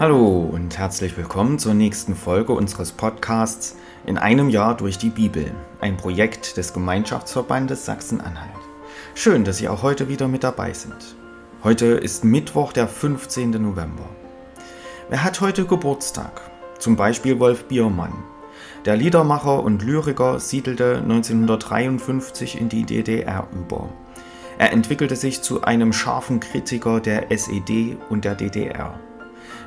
Hallo und herzlich willkommen zur nächsten Folge unseres Podcasts In einem Jahr durch die Bibel, ein Projekt des Gemeinschaftsverbandes Sachsen-Anhalt. Schön, dass Sie auch heute wieder mit dabei sind. Heute ist Mittwoch, der 15. November. Wer hat heute Geburtstag? Zum Beispiel Wolf Biermann. Der Liedermacher und Lyriker siedelte 1953 in die DDR über. Er entwickelte sich zu einem scharfen Kritiker der SED und der DDR.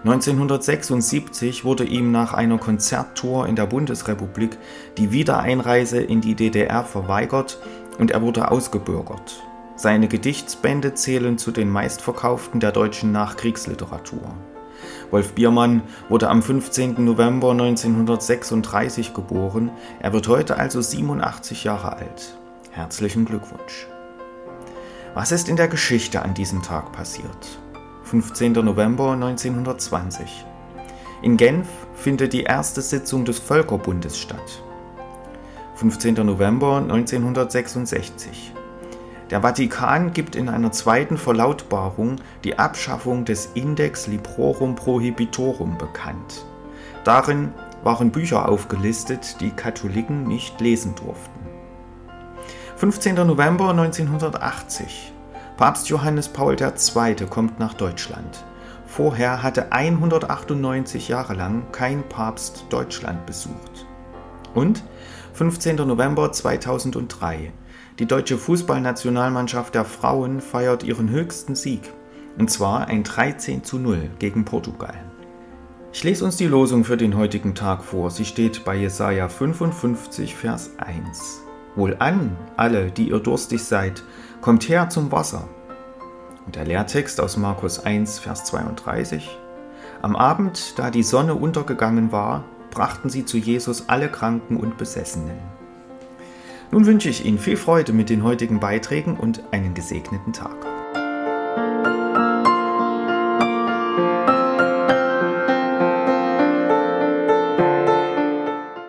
1976 wurde ihm nach einer Konzerttour in der Bundesrepublik die Wiedereinreise in die DDR verweigert und er wurde ausgebürgert. Seine Gedichtsbände zählen zu den meistverkauften der deutschen Nachkriegsliteratur. Wolf Biermann wurde am 15. November 1936 geboren. Er wird heute also 87 Jahre alt. Herzlichen Glückwunsch. Was ist in der Geschichte an diesem Tag passiert? 15. November 1920. In Genf findet die erste Sitzung des Völkerbundes statt. 15. November 1966. Der Vatikan gibt in einer zweiten Verlautbarung die Abschaffung des Index Librorum Prohibitorum bekannt. Darin waren Bücher aufgelistet, die Katholiken nicht lesen durften. 15. November 1980. Papst Johannes Paul II. kommt nach Deutschland. Vorher hatte 198 Jahre lang kein Papst Deutschland besucht. Und 15. November 2003. Die deutsche Fußballnationalmannschaft der Frauen feiert ihren höchsten Sieg. Und zwar ein 13 zu 0 gegen Portugal. Ich lese uns die Losung für den heutigen Tag vor. Sie steht bei Jesaja 55, Vers 1. Wohlan, alle, die ihr durstig seid, kommt her zum Wasser. Und der Lehrtext aus Markus 1, Vers 32. Am Abend, da die Sonne untergegangen war, brachten sie zu Jesus alle Kranken und Besessenen. Nun wünsche ich Ihnen viel Freude mit den heutigen Beiträgen und einen gesegneten Tag.